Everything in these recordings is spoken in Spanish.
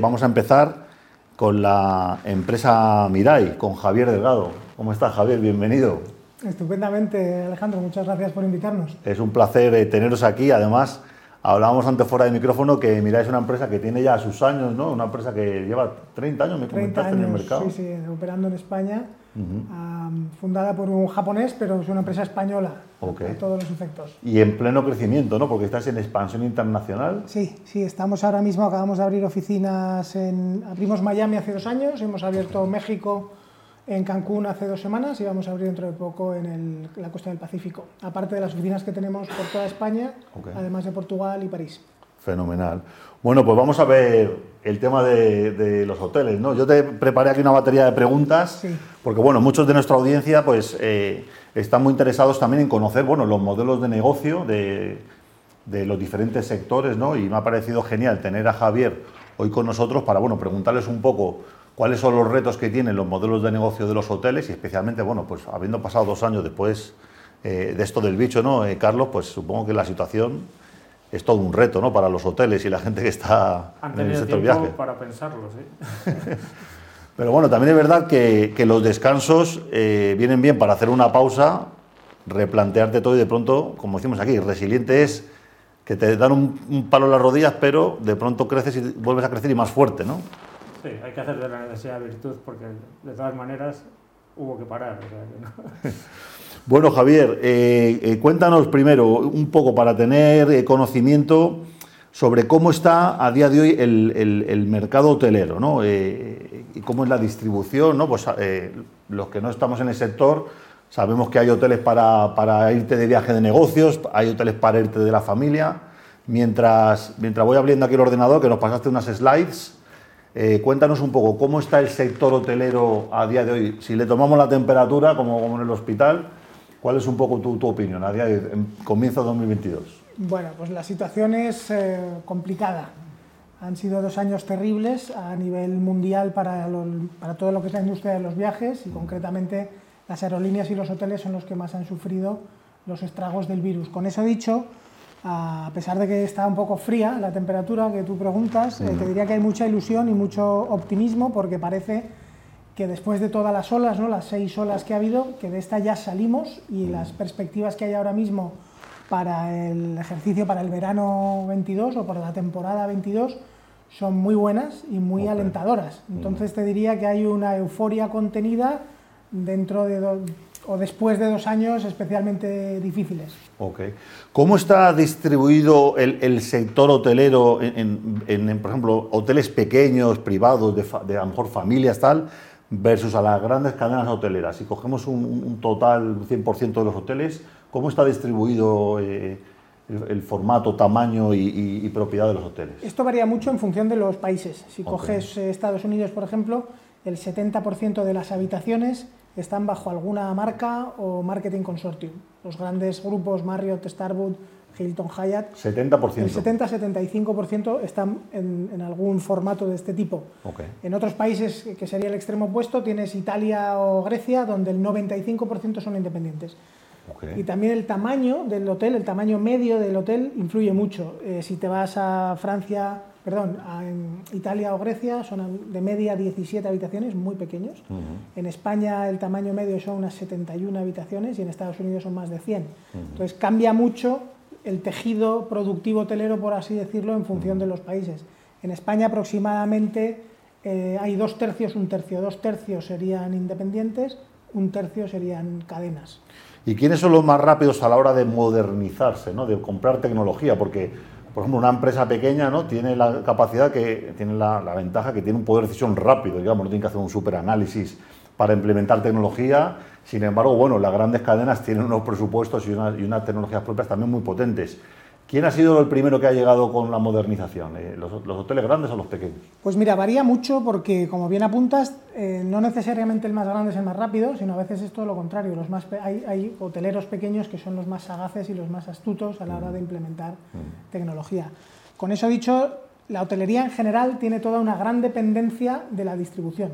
Vamos a empezar con la empresa Mirai, con Javier Delgado. ¿Cómo estás, Javier? Bienvenido. Estupendamente, Alejandro. Muchas gracias por invitarnos. Es un placer eh, teneros aquí. Además, hablábamos antes fuera de micrófono que Mirai es una empresa que tiene ya sus años, ¿no? Una empresa que lleva 30 años, me 30 comentaste, años, en el mercado. Sí, sí, operando en España. Am, fundada por un japonés, pero es una empresa española Ok. a todos los efectos. Y en pleno crecimiento, ¿no? Porque estás en expansión internacional. Sí, sí, estamos ahora mismo, acabamos de abrir oficinas en... Abrimos Miami hace dos años, hemos abierto México en Cancún hace dos semanas y vamos a abrir dentro de poco en el- la costa del Pacífico. Aparte de las oficinas que tenemos por toda España, además de Portugal y París. Fenomenal. Bueno, pues vamos a ver el tema de, de los hoteles, ¿no? Yo te preparé aquí una batería de preguntas, Sí. porque bueno, muchos de nuestra audiencia pues eh, están muy interesados también en conocer, bueno, los modelos de negocio de, de los diferentes sectores, ¿no? Y me ha parecido genial tener a Javier hoy con nosotros para, bueno, preguntarles un poco cuáles son los retos que tienen los modelos de negocio de los hoteles y especialmente, bueno, pues habiendo pasado dos años después eh, de esto del bicho, ¿no, eh, Carlos? Pues supongo que la situación es todo un reto, ¿no? Para los hoteles y la gente que está Han en el sector tiempo viaje. para pensarlo, sí. Pero bueno, también es verdad que, que los descansos eh, vienen bien para hacer una pausa, replantearte todo y de pronto, como decimos aquí, resiliente es que te dan un, un palo en las rodillas, pero de pronto creces y vuelves a crecer y más fuerte, ¿no? Sí, hay que hacer de la necesidad virtud porque de todas maneras hubo que parar. Bueno, Javier, eh, eh, cuéntanos primero un poco para tener eh, conocimiento sobre cómo está a día de hoy el, el- el mercado hotelero, ¿no? Y cómo es la distribución, ¿no? Pues los que no estamos en el sector sabemos que hay hoteles para, para irte de viaje de negocios, hay hoteles para irte de la familia. Mientras, mientras voy abriendo aquí el ordenador, que nos pasaste unas slides, eh, cuéntanos un poco cómo está el sector hotelero a día de hoy. Si le tomamos la temperatura, como, en el hospital, ¿cuál es un poco tu, opinión a día de comienzo de 2022? Bueno, pues la situación es eh, complicada. Han sido dos años terribles a nivel mundial para, para todo lo que es la industria de los viajes y concretamente las aerolíneas y los hoteles son los que más han sufrido los estragos del virus. Con eso dicho, a pesar de que está un poco fría la temperatura que tú preguntas, eh, te diría que hay mucha ilusión y mucho optimismo porque parece que después de todas las olas, ¿no? las seis olas que ha habido, que de esta ya salimos y las perspectivas que hay ahora mismo para el ejercicio, para el verano 22 o para la temporada 22, son muy buenas y muy alentadoras. Entonces te diría que hay una euforia contenida dentro de o después de dos años especialmente difíciles. Ok. ¿Cómo está distribuido el, el sector hotelero en, en- en, por ejemplo, hoteles pequeños, privados, de, de a lo mejor familias, tal, versus a las grandes cadenas hoteleras? Si cogemos un, un- total 100% de los hoteles, ¿cómo está distribuido eh, el, el formato, tamaño y, y- y propiedad de los hoteles? Esto varía mucho en función de los países. Si coges eh, Estados Unidos, por ejemplo, el 70% de las habitaciones están bajo alguna marca o marketing consortium. Los grandes grupos Marriott, Starwood, Hilton, Hyatt, 70%. el 70-75% están en, en algún formato de este tipo. En otros países, que sería el extremo opuesto, tienes Italia o Grecia, donde el 95% son independientes. Y también el tamaño del hotel, el tamaño medio del hotel influye mucho. Eh, si te vas a Francia, perdón, en Italia o Grecia, son de media 17 habitaciones, muy pequeños. En España el tamaño medio son unas 71 habitaciones y en Estados Unidos son más de 100. Entonces cambia mucho el tejido productivo hotelero, por así decirlo, en función de los países. En España aproximadamente eh, hay dos tercios, un tercio, dos tercios serían independientes, un tercio serían cadenas. ¿Y quiénes son los más rápidos a la hora de modernizarse, ¿no? de comprar tecnología? Porque, por ejemplo, una empresa pequeña ¿no? tiene la capacidad, que tiene la, ventaja que tiene un poder de decisión rápido, digamos, no tiene que hacer un superanálisis para implementar tecnología. Sin embargo, bueno, las grandes cadenas tienen unos presupuestos y unas tecnologías propias también muy potentes. ¿Quién ha sido el primero que ha llegado con la modernización? Eh, ¿Los, los hoteles grandes o los pequeños? Pues mira, varía mucho porque, como bien apuntas, eh, no necesariamente el más grande es el más rápido, sino a veces es todo lo contrario. Los más hay, hay hoteleros pequeños que son los más sagaces y los más astutos a la hora de implementar tecnología. Con eso dicho, la hotelería en general tiene toda una gran dependencia de la distribución.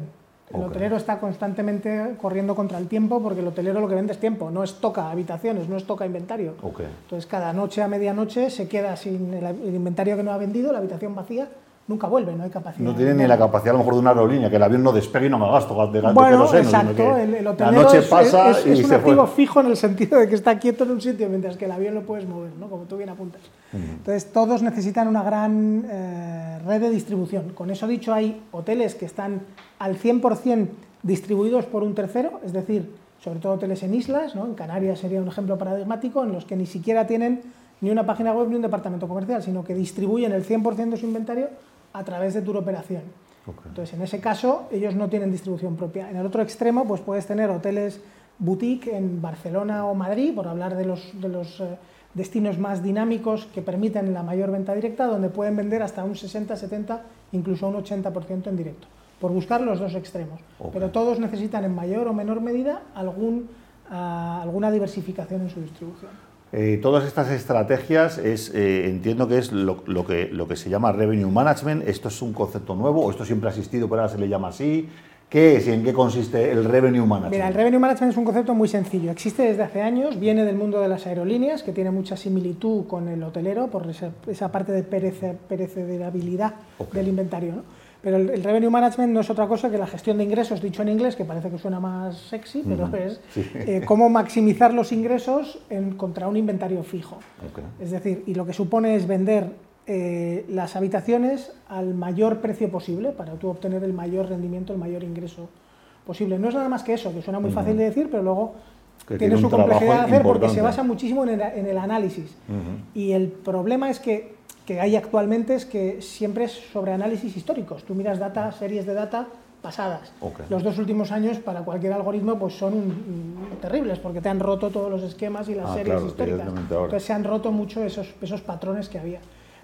El hotelero está constantemente corriendo contra el tiempo porque el hotelero lo que vende es tiempo, no es toca habitaciones, no es toca inventario. Ok. Entonces cada noche a medianoche se queda sin el, el inventario que no ha vendido, la habitación vacía, nunca vuelve, no hay capacidad. No tiene ni la capacidad a lo mejor de una aerolínea, que el avión no despegue y no me gasto de sino exacto, el, el la noche es, pasa es- y es un se activo fue. fijo en el sentido de que está quieto en un sitio, mientras que el avión lo puedes mover, ¿no? como tú bien apuntas. Entonces, todos necesitan una gran eh, red de distribución. Con eso dicho, hay hoteles que están al 100% distribuidos por un tercero, es decir, sobre todo hoteles en islas, ¿no? en Canarias sería un ejemplo paradigmático, en los que ni siquiera tienen ni una página web ni un departamento comercial, sino que distribuyen el 100% de su inventario a través de tour operación. Entonces, en ese caso, ellos no tienen distribución propia. En el otro extremo, pues puedes tener hoteles boutique en Barcelona o Madrid, por hablar de los, de los eh, destinos más dinámicos que permiten la mayor venta directa, donde pueden vender hasta un 60, 70, incluso un 80% en directo, por buscar los dos extremos. Ok. Pero todos necesitan en mayor o menor medida algún, ah, alguna diversificación en su distribución. Eh, todas estas estrategias es, eh, entiendo que es lo, lo que, lo que se llama revenue management. ¿Esto es un concepto nuevo o esto siempre ha existido, pero ahora se le llama así? ¿Qué es y en qué consiste el revenue management? Mira, el revenue management es un concepto muy sencillo. Existe desde hace años, viene del mundo de las aerolíneas, que tiene mucha similitud con el hotelero por esa, esa parte de perece- perecederabilidad Ok. del inventario. ¿no? Pero el, el revenue management no es otra cosa que la gestión de ingresos, dicho en inglés, que parece que suena más sexy, pero es sí. eh, cómo maximizar los ingresos en- contra un inventario fijo. Es decir, y lo que supone es vender eh, las habitaciones al mayor precio posible para tú obtener el mayor rendimiento, el mayor ingreso posible. No es nada más que eso, que suena muy fácil de decir, pero luego Que tiene tiene su complejidad de hacer porque se basa muchísimo en el, en el análisis. Y el problema es que, que hay actualmente es que siempre es sobre análisis históricos. Tú miras data, series de data pasadas. Ok. Los dos últimos años para cualquier algoritmo pues son mm, terribles porque te han roto todos los esquemas y las Ah, series claro, históricas. Entonces se han roto mucho esos, esos patrones que había.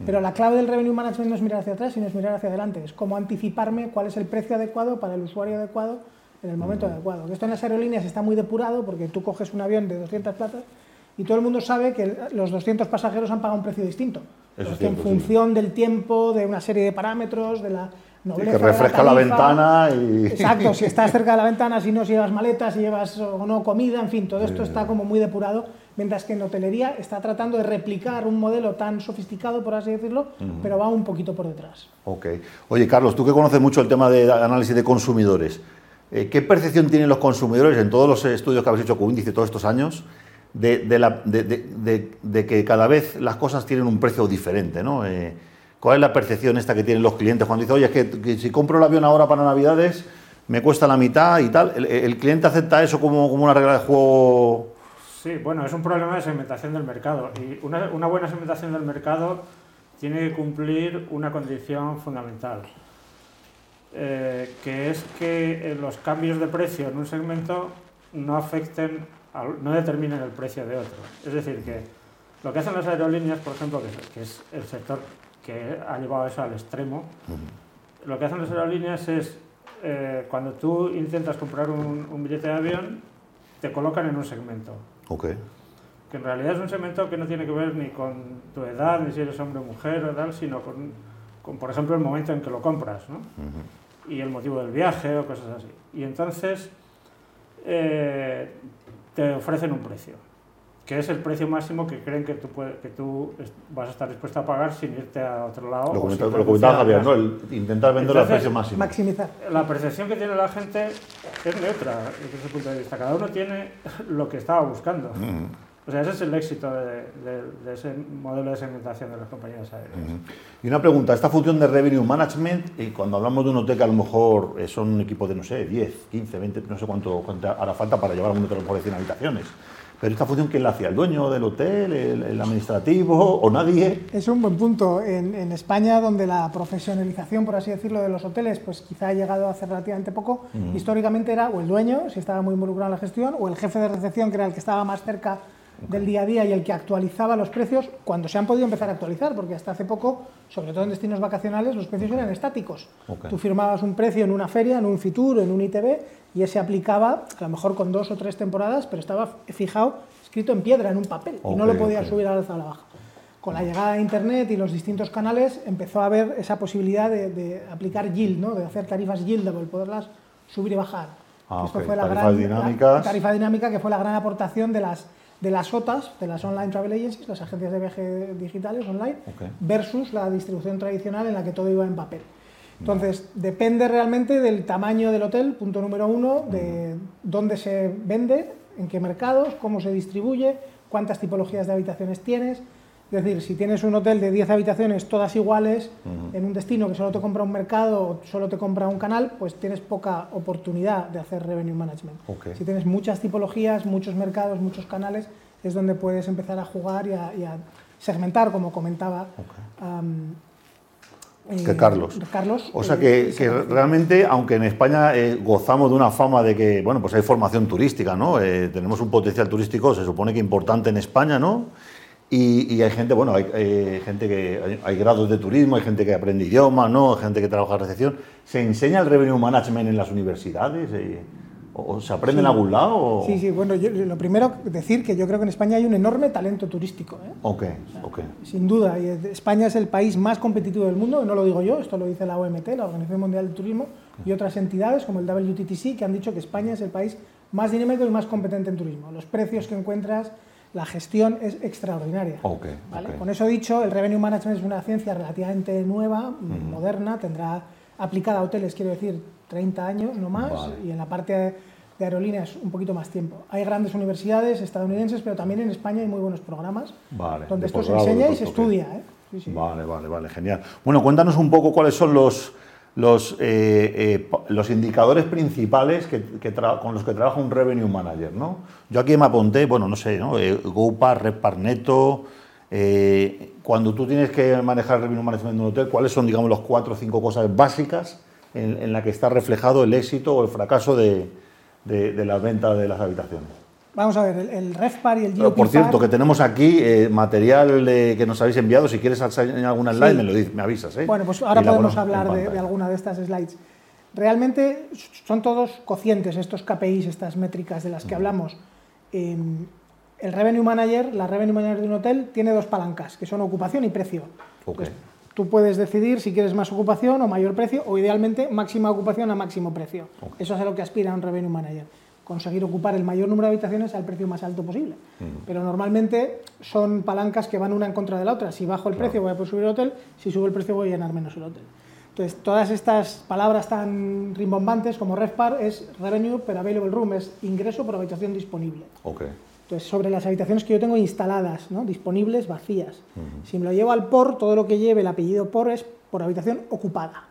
Pero la clave del revenue management no es mirar hacia atrás, sino es mirar hacia adelante. Es cómo anticiparme cuál es el precio adecuado para el usuario adecuado en el momento adecuado. Que Esto en las aerolíneas está muy depurado porque tú coges un avión de 200 plazas y todo el mundo sabe que los 200 pasajeros han pagado un precio distinto. Eso es Porque en función del tiempo, de una serie de parámetros, de la Sí, nobleza que de la refresca la, ventana y... Exacto, si estás cerca de la ventana, si no, si llevas maletas, si llevas o no comida, en fin, todo esto está como muy depurado, mientras que en hotelería está tratando de replicar un modelo tan sofisticado, por así decirlo, pero va un poquito por detrás. Ok. Oye, Carlos, tú que conoces mucho el tema de análisis de consumidores, eh, ¿qué percepción tienen los consumidores en todos los estudios que habéis hecho con índice todos estos años de, de que cada vez las cosas tienen un precio diferente? ¿no? Eh, ¿Cuál es la percepción esta que tienen los clientes cuando dicen, oye, es que, si compro el avión ahora para Navidades me cuesta la mitad y tal? ¿El, cliente acepta eso como, como una regla de juego? Sí, bueno, es un problema de segmentación del mercado. Y una, buena segmentación del mercado tiene que cumplir una condición fundamental, eh, que es que los cambios de precio en un segmento no afecten, no determinen el precio de otro. Es decir, que lo que hacen las aerolíneas, por ejemplo, que es, el sector que ha llevado eso al extremo, lo que hacen las aerolíneas es, eh, cuando tú intentas comprar un, un billete de avión, te colocan en un segmento Ok. que en realidad es un segmento que no tiene que ver ni con tu edad, ni si eres hombre o mujer o tal, sino con, con, por ejemplo, el momento en que lo compras, ¿no? Y el motivo del viaje o cosas así. Y entonces eh, te ofrecen un precio, que es el precio máximo que creen que tú, puede- que tú vas a estar dispuesto a pagar sin irte a otro lado. Lo comentaba, lo Javier, ¿no? El intentar vender al precio máximo. Maximizar. La percepción que tiene la gente es neutra desde ese punto de vista. Cada uno tiene lo que estaba buscando. O sea, ese es el éxito de, de- de ese modelo de segmentación de las compañías aéreas. Y una pregunta, esta función de revenue management, y cuando hablamos de un hotel que a lo mejor eh, son un equipo de, no sé, 10, 15, 20, no sé cuánto, cuánto hará falta para llevar a un hotel por de 100 habitaciones. Pero esta función, ¿quién la hacía? ¿El dueño del hotel? ¿El, el administrativo? ¿O nadie? Es un buen punto. En, en España, donde la profesionalización, por así decirlo, de los hoteles, pues quizá ha llegado hace relativamente poco, históricamente era o el dueño, si estaba muy involucrado en la gestión, o el jefe de recepción, que era el que estaba más cerca del día a día y el que actualizaba los precios cuando se han podido empezar a actualizar, porque hasta hace poco, sobre todo en destinos vacacionales, los precios eran estáticos. Ok. Tú firmabas un precio en una feria, en un Fitur, en un ITV, y ese aplicaba, a lo mejor con dos o tres temporadas, pero estaba fijado, escrito en piedra, en un papel, y no lo podías ok. subir a la alza o a la baja. Con la llegada de Internet y los distintos canales empezó a haber esa posibilidad de, de aplicar yield, ¿no? de hacer tarifas yieldable, poderlas subir y bajar. Ah, Esto fue la Tarifas gran, dinámicas. la tarifa dinámica que fue la gran aportación de las, de las OTAs, de las Online Travel Agencies, las agencias de viaje digitales online, versus la distribución tradicional en la que todo iba en papel. Entonces, depende realmente del tamaño del hotel, punto número uno, de dónde se vende, en qué mercados, cómo se distribuye, cuántas tipologías de habitaciones tienes. Es decir, si tienes un hotel de 10 habitaciones todas iguales, en un destino que solo te compra un mercado o solo te compra un canal, pues tienes poca oportunidad de hacer revenue management. Si tienes muchas tipologías, muchos mercados, muchos canales, es donde puedes empezar a jugar y a, y a segmentar, como comentaba am, Que eh, Carlos. Carlos. O sea eh, que, que realmente, aunque en España eh, gozamos de una fama de que, bueno, pues hay formación turística, ¿no? Eh, tenemos un potencial turístico, se supone que importante en España, ¿no? Y, y hay gente, bueno, hay eh, gente que, hay, hay grados de turismo, hay gente que aprende idiomas, ¿no? Hay gente que trabaja en recepción. ¿Se enseña el revenue management en las universidades? Eh, ¿O o se aprende en algún lado? o- Sí, sí, bueno, yo- lo primero decir que yo creo que en España hay un enorme talento turístico, ¿eh? Ok, ok. sin duda. Y es- España es el país más competitivo del mundo, no lo digo yo, esto lo dice la OMT, la Organización Mundial del Turismo, y otras entidades como el WTTC, que han dicho que España es el país más dinámico y más competente en turismo. Los precios que encuentras, la gestión es extraordinaria. Ok, ¿vale? ok. Con eso dicho, el Revenue Management es una ciencia relativamente nueva, moderna, tendrá aplicada a hoteles, quiero decir, 30 años no más, Vale. y en la parte de aerolíneas un poquito más tiempo. Hay grandes universidades estadounidenses, pero también en España hay muy buenos programas Vale, donde de esto se enseña y se estudia. ¿eh? Sí, sí. Vale, vale, vale, genial. Bueno, cuéntanos un poco cuáles son los, los, eh, eh, los indicadores principales que, con los que trabaja un revenue manager, ¿no? Yo aquí me apunté, bueno, no sé, ¿no? Eh, GoPar, Neto. eh, cuando tú tienes que manejar el revenue management de un hotel, ¿cuáles son, digamos, los cuatro o cinco cosas básicas en, en la que está reflejado el éxito o el fracaso de, de, de la venta de las habitaciones? Vamos a ver, el, el REFPAR y el GOP por cierto, que tenemos aquí eh, material eh, que nos habéis enviado. Si quieres enseñar alguna slide, Sí. me lo dices, me avisas. ¿eh? Bueno, pues ahora Y podemos hablar de, de alguna de estas slides. Realmente son todos cocientes estos KPIs, estas métricas de las que hablamos. Eh, el Revenue Manager, la Revenue Manager de un hotel, tiene dos palancas, que son ocupación y precio. Ok. Entonces, tú puedes decidir si quieres más ocupación o mayor precio, o idealmente máxima ocupación a máximo precio. Eso es a lo que aspira un Revenue Manager. Conseguir ocupar el mayor número de habitaciones al precio más alto posible. Pero normalmente son palancas que van una en contra de la otra. Si bajo el precio voy a subir el hotel, si subo el precio voy a llenar menos el hotel. Entonces, todas estas palabras tan rimbombantes como RevPAR es Revenue per Available Room, es ingreso por habitación disponible. Ok. Entonces, sobre las habitaciones que yo tengo instaladas, ¿no? disponibles, vacías. Si me lo llevo al POR, todo lo que lleve el apellido POR es por habitación ocupada.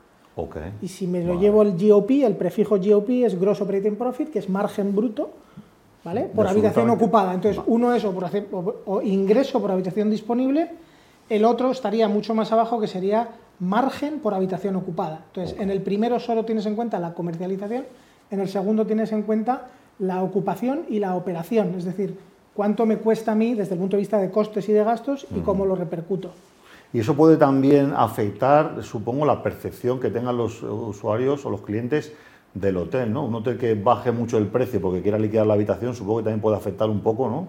Y si me lo llevo el GOP, el prefijo GOP es Gross Operating Profit, que es margen bruto, ¿vale? Por habitación ocupada. Entonces, Vale. uno es o, por o- ingreso por habitación disponible, el otro estaría mucho más abajo, que sería margen por habitación ocupada. Entonces, en el primero solo tienes en cuenta la comercialización, en el segundo tienes en cuenta la ocupación y la operación, es decir, cuánto me cuesta a mí desde el punto de vista de costes y de gastos y cómo lo repercuto. Y eso puede también afectar, supongo, la percepción que tengan los usuarios o los clientes del hotel, ¿no? Un hotel que baje mucho el precio porque quiera liquidar la habitación, supongo que también puede afectar un poco, ¿no?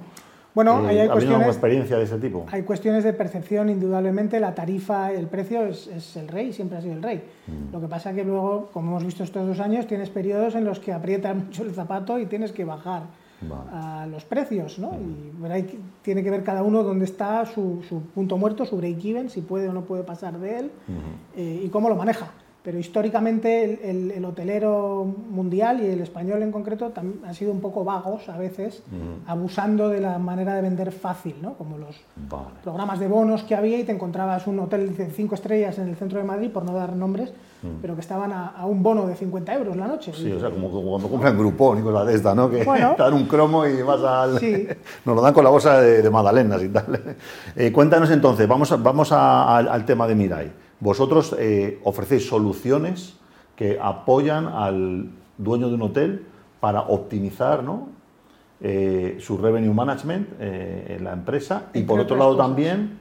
Bueno, hay ¿ha habido alguna cuestiones, experiencia de ese tipo? hay cuestiones de percepción, indudablemente, la tarifa, el precio es, es el rey, siempre ha sido el rey. Lo que pasa que luego, como hemos visto estos dos años, tienes periodos en los que aprietas mucho el zapato y tienes que bajar Vale. a los precios, ¿no? Y hay tiene que ver cada uno dónde está su, su punto muerto, su break-even, si puede o no puede pasar de él eh, y cómo lo maneja. Pero históricamente el, el- el hotelero mundial y el español en concreto han sido un poco vagos a veces, abusando de la manera de vender fácil, ¿no? Como los Vale. programas de bonos que había y te encontrabas un hotel de cinco estrellas en el centro de Madrid, por no dar nombres, pero que estaban a, a un bono de 50 euros la noche. Sí, o sea, como, como cuando compran Groupon y cosas de esta, ¿no? Que Bueno. te dan un cromo y vas al... Sí. Nos lo dan con la bolsa de, de magdalenas y tal. Eh, cuéntanos entonces, vamos, a- vamos a- al, al tema de Mirai. Vosotros eh, ofrecéis soluciones que apoyan al dueño de un hotel para optimizar ¿no? Eh, su revenue management eh, en la empresa y por otro lado cosas. también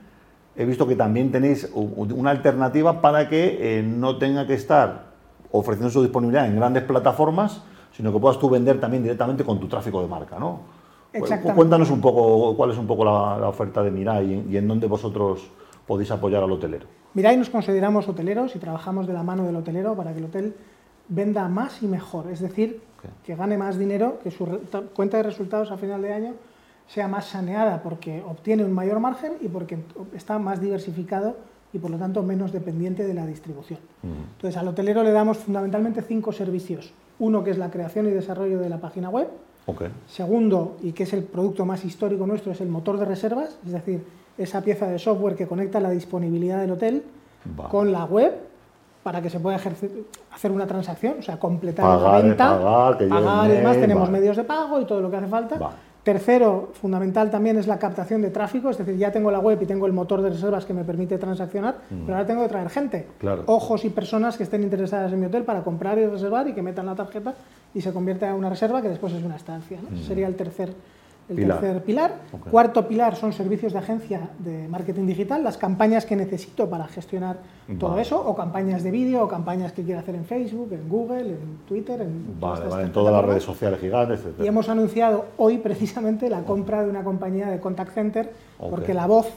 he visto que también tenéis una alternativa para que eh, no tenga que estar ofreciendo su disponibilidad en grandes plataformas, sino que puedas tú vender también directamente con tu tráfico de marca, ¿no? Cuéntanos un poco cuál es un poco la, la oferta de Mirai y, en- y en dónde vosotros podéis apoyar al hotelero. Mirai nos consideramos hoteleros y trabajamos de la mano del hotelero para que el hotel venda más y mejor, es decir, que gane más dinero, que su cuenta de resultados a final de año sea más saneada porque obtiene un mayor margen y porque está más diversificado y por lo tanto menos dependiente de la distribución. Entonces al hotelero le damos fundamentalmente cinco servicios. Uno que es la creación y desarrollo de la página web. Segundo, y que es el producto más histórico nuestro, es el motor de reservas, es decir, esa pieza de software que conecta la disponibilidad del hotel con la web para que se pueda hacer una transacción, o sea, completar la venta, pagar, que pagar y demás, tenemos medios de pago y todo lo que hace falta. Tercero, fundamental también es la captación de tráfico, es decir, ya tengo la web y tengo el motor de reservas que me permite transaccionar, mm. pero ahora tengo que traer gente, ojos y personas que estén interesadas en mi hotel para comprar y reservar y que metan la tarjeta y se convierta en una reserva que después es una estancia. Mm. sería el tercer el tercer pilar. Cuarto pilar son servicios de agencia de marketing digital, las campañas que necesito para gestionar todo eso, o campañas de vídeo, o campañas que quiero hacer en Facebook, en Google, en Twitter, en, vale, en todas las redes sociales gigantes, etc. Y hemos anunciado hoy precisamente la compra de una compañía de contact center, porque la voz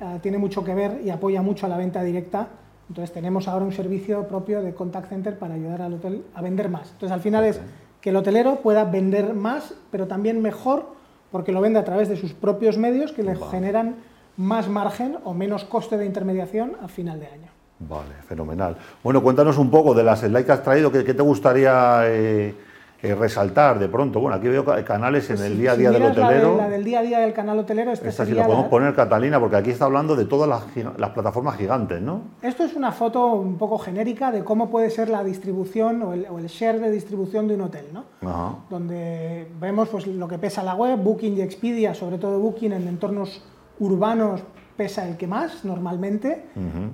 eh, tiene mucho que ver y apoya mucho a la venta directa. Entonces tenemos ahora un servicio propio de contact center para ayudar al hotel a vender más. Entonces al final es que el hotelero pueda vender más, pero también mejor porque lo vende a través de sus propios medios que le generan más margen o menos coste de intermediación a final de año. Vale, fenomenal. Bueno, cuéntanos un poco de las slides que has traído, ¿qué, te gustaría eh, eh, resaltar de pronto? Bueno, aquí veo canales en el día a día del hotelero. La, del día a día del canal hotelero. Este Esta sí la podemos poner, Catalina, porque aquí está hablando de todas las, plataformas gigantes, ¿no? Esto es una foto un poco genérica de cómo puede ser la distribución o el, share de distribución de un hotel, ¿no? Donde vemos pues, lo que pesa la web, Booking y Expedia, sobre todo Booking en entornos urbanos pesa el que más normalmente.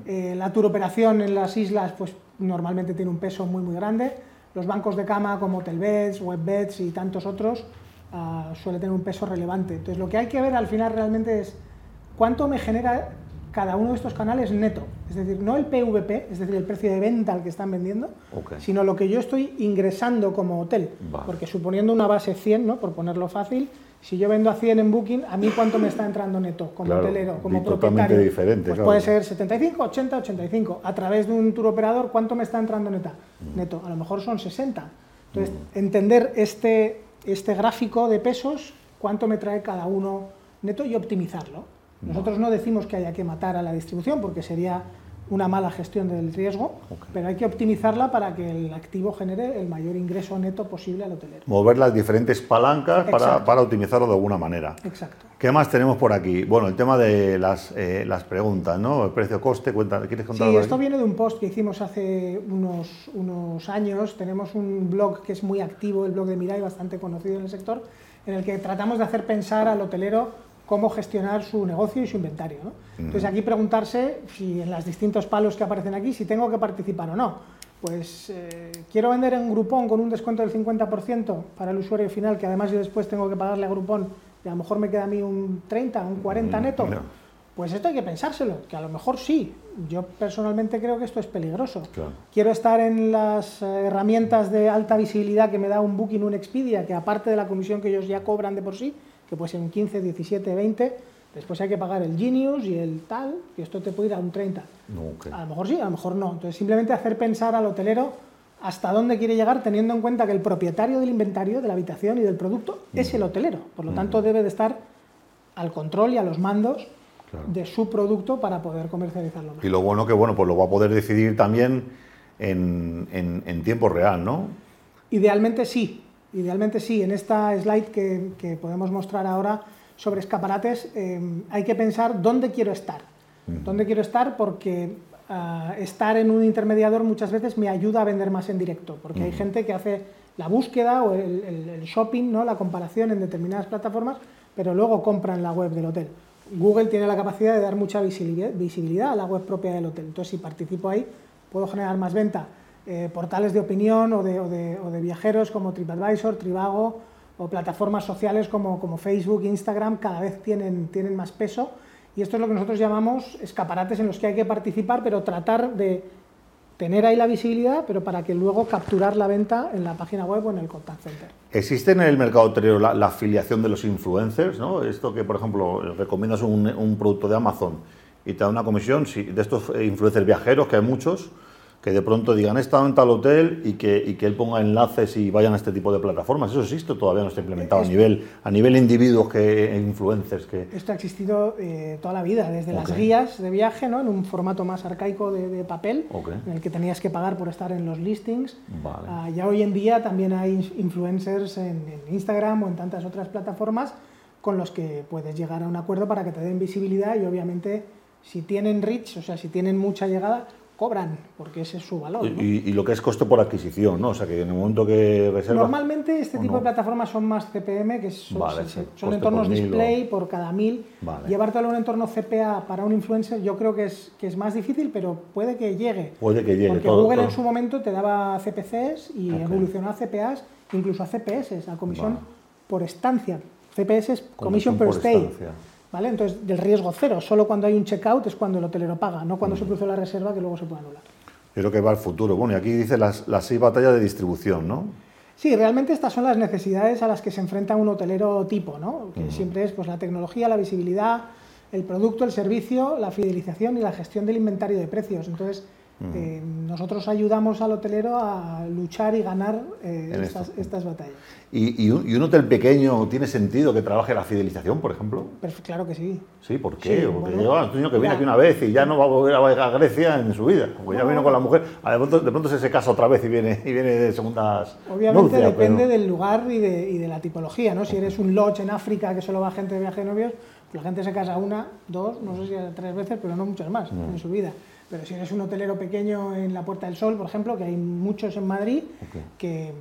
Eh, la turoperación en las islas pues normalmente tiene un peso muy muy grande los bancos de cama como Hotelbeds, Webbeds y tantos otros uh, suele tener un peso relevante. Entonces lo que hay que ver al final realmente es cuánto me genera cada uno de estos canales neto. Es decir, no el PVP, es decir, el precio de venta al que están vendiendo, sino lo que yo estoy ingresando como hotel. Porque suponiendo una base 100, ¿no? por ponerlo fácil, si yo vendo a 100 en Booking, ¿a mí cuánto me está entrando neto como hotelero, como propietario? diferente. Pues puede ser 75, 80, 85. A través de un tour operador, ¿cuánto me está entrando neta? Mm. neto? A lo mejor son 60. Entonces, mm. entender este, este gráfico de pesos, cuánto me trae cada uno neto y optimizarlo. Nosotros no decimos que haya que matar a la distribución porque sería una mala gestión del riesgo, pero hay que optimizarla para que el activo genere el mayor ingreso neto posible al hotelero. Mover las diferentes palancas para, para, optimizarlo de alguna manera. Exacto. ¿Qué más tenemos por aquí? Bueno, el tema de las, eh, las preguntas, ¿no? El precio-coste, ¿quieres contar Sí, esto viene de un post que hicimos hace unos, unos años. Tenemos un blog que es muy activo, el blog de Mirai, bastante conocido en el sector, en el que tratamos de hacer pensar al hotelero cómo gestionar su negocio y su inventario. Entonces aquí preguntarse si en los distintos palos que aparecen aquí, si tengo que participar o no. Pues eh, quiero vender en Groupon con un descuento del 50% para el usuario final, que además yo después tengo que pagarle a Groupon y a lo mejor me queda a mí un 30, un 40 neto. Pues esto hay que pensárselo, que a lo mejor sí. Yo personalmente creo que esto es peligroso. Quiero estar en las eh, herramientas de alta visibilidad que me da un Booking, un Expedia, que aparte de la comisión que ellos ya cobran de por sí, que puede ser un 15, 17, 20, después hay que pagar el Genius y el tal, y esto te puede ir a un 30. A lo mejor sí, a lo mejor no. Entonces simplemente hacer pensar al hotelero hasta dónde quiere llegar teniendo en cuenta que el propietario del inventario, de la habitación y del producto es el hotelero. Por lo tanto, debe de estar al control y a los mandos de su producto para poder comercializarlo. Y lo bueno que bueno, pues lo va a poder decidir también en, en tiempo real, ¿no? Idealmente sí, Idealmente sí, en esta slide que, podemos mostrar ahora sobre escaparates em, hay que pensar dónde quiero estar. ¿Dónde quiero estar? Porque ah, estar en un intermediador muchas veces me ayuda a vender más en directo, porque hay gente que hace la búsqueda o el, shopping, ¿no? la comparación en determinadas plataformas, pero luego compran la web del hotel. Google tiene la capacidad de dar mucha visibilidad a la web propia del hotel, entonces si participo ahí puedo generar más venta eh, portales de opinión o de, viajeros como TripAdvisor, Trivago o plataformas sociales como, como, Facebook, Instagram, cada vez tienen, más peso. Y esto es lo que nosotros llamamos escaparates en los que hay que participar, pero tratar de tener ahí la visibilidad, pero para que luego capturar la venta en la página web o en el contact center. ¿Existe en el mercado hotelero la, afiliación de los influencers? ¿no? Esto que, por ejemplo, recomiendas un, producto de Amazon y te da una comisión si, de estos influencers viajeros, que hay muchos, que de pronto digan, he estado en tal hotel y que, y que él ponga enlaces y vayan a este tipo de plataformas. Eso existe, todavía no está implementado a nivel, a nivel individuos que influencers. Que... Esto ha existido eh, toda la vida, desde las guías de viaje, ¿no? en un formato más arcaico de, papel, en el que tenías que pagar por estar en los listings. Ah, ya hoy en día también hay influencers en, en Instagram o en tantas otras plataformas con los que puedes llegar a un acuerdo para que te den visibilidad y obviamente si tienen reach, o sea, si tienen mucha llegada, cobran, porque ese es su valor. Y, lo que es coste por adquisición, ¿no? O sea, que en el momento que reservas... Normalmente este tipo de plataformas son más CPM, que son, entornos display por cada mil. Llevártelo a un entorno CPA para un influencer yo creo que es, que es más difícil, pero puede que llegue. Puede que llegue. Porque Google en su momento te daba CPCs y evolucionó a CPAs, incluso a CPS, a comisión por estancia. CPS es commission, per stay. ¿Vale? Entonces, del riesgo cero. Solo cuando hay un checkout es cuando el hotelero paga, no cuando se produce la reserva que luego se puede anular. Creo que va al futuro. Bueno, y aquí dice las, las seis batallas de distribución, ¿no? Sí, realmente estas son las necesidades a las que se enfrenta un hotelero tipo, ¿no? Que siempre es pues, la tecnología, la visibilidad, el producto, el servicio, la fidelización y la gestión del inventario de precios. Entonces, eh, nosotros ayudamos al hotelero a luchar y ganar eh, estas, batallas. ¿Y, un, hotel pequeño tiene sentido que trabaje la fidelización, por ejemplo? claro que sí. Sí, ¿por qué? Porque bueno, un que viene aquí una vez y ya no va a volver a, Grecia en su vida. Porque ya vino con la mujer, de pronto, se, casa otra vez y viene, y viene de segundas. Obviamente depende del lugar y de, y de, la tipología, ¿no? Si eres un lodge en África que solo va gente de viaje de novios, pues la gente se casa una, dos, no sé si tres veces, pero no muchas más en su vida. Pero si eres un hotelero pequeño en la Puerta del Sol, por ejemplo, que hay muchos en Madrid, que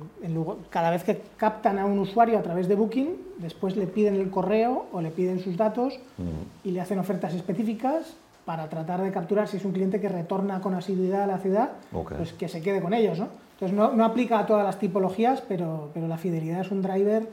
cada vez que captan a un usuario a través de Booking, después le piden el correo o le piden sus datos y le hacen ofertas específicas para tratar de capturar si es un cliente que retorna con asiduidad a la ciudad, pues que se quede con ellos. ¿no? Entonces no, no, aplica a todas las tipologías, pero, pero la fidelidad es un driver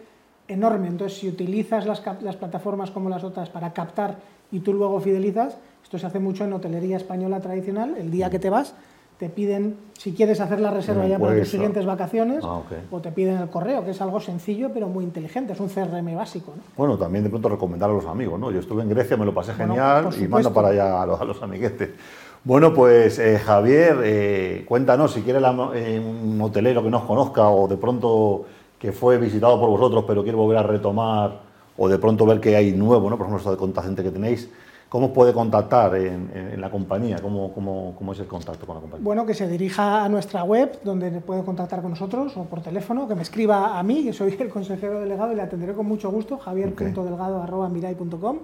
enorme. Entonces si utilizas las, las plataformas como las otras para captar y tú luego fidelizas, esto se hace mucho en hotelería española tradicional. El día que te vas, te piden si quieres hacer la reserva ya para tus siguientes vacaciones ah, o te piden el correo, que es algo sencillo pero muy inteligente, es un CRM básico. Bueno, también de pronto recomendar a los amigos, ¿no? Yo estuve en Grecia, me lo pasé genial y mando para allá a los, amiguetes. Bueno, pues eh, Javier, eh, cuéntanos si quieres eh, un hotelero que nos conozca o de pronto que fue visitado por vosotros pero quiere volver a retomar o de pronto ver que hay nuevo, ¿no? Por ejemplo, esto de cuánta gente que tenéis ¿Cómo puede contactar en, la compañía? ¿Cómo, ¿Cómo, cómo, es el contacto con la compañía? Bueno, que se dirija a nuestra web, donde puede contactar con nosotros, o por teléfono, que me escriba a mí, que soy el consejero delegado, y le atenderé con mucho gusto, javier.delgado.mirai.com,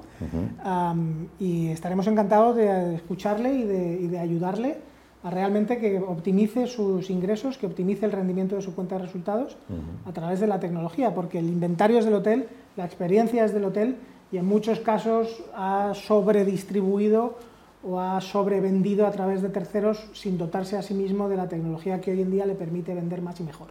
y estaremos encantados de escucharle y de, ayudarle a realmente que optimice sus ingresos, que optimice el rendimiento de su cuenta de resultados a través de la tecnología, porque el inventario es del hotel, la experiencia es del hotel, y en muchos casos ha sobredistribuido o ha sobrevendido a través de terceros sin dotarse a sí mismo de la tecnología que hoy en día le permite vender más y mejor.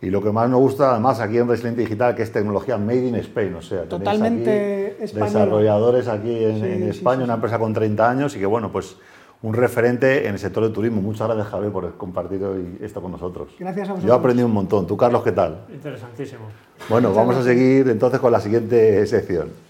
Y lo que más nos gusta, además, aquí en Resiliente Digital, que es tecnología made in Spain, o sea, totalmente desarrolladores aquí en, España, una empresa con 30 años y que, bueno, pues un referente en el sector del turismo. Muchas gracias, Javier, por compartir hoy esto con nosotros. Gracias a vosotros. Yo he aprendido un montón. ¿Tú, Carlos, qué tal? Interesantísimo. Bueno, vamos a seguir entonces con la siguiente sección.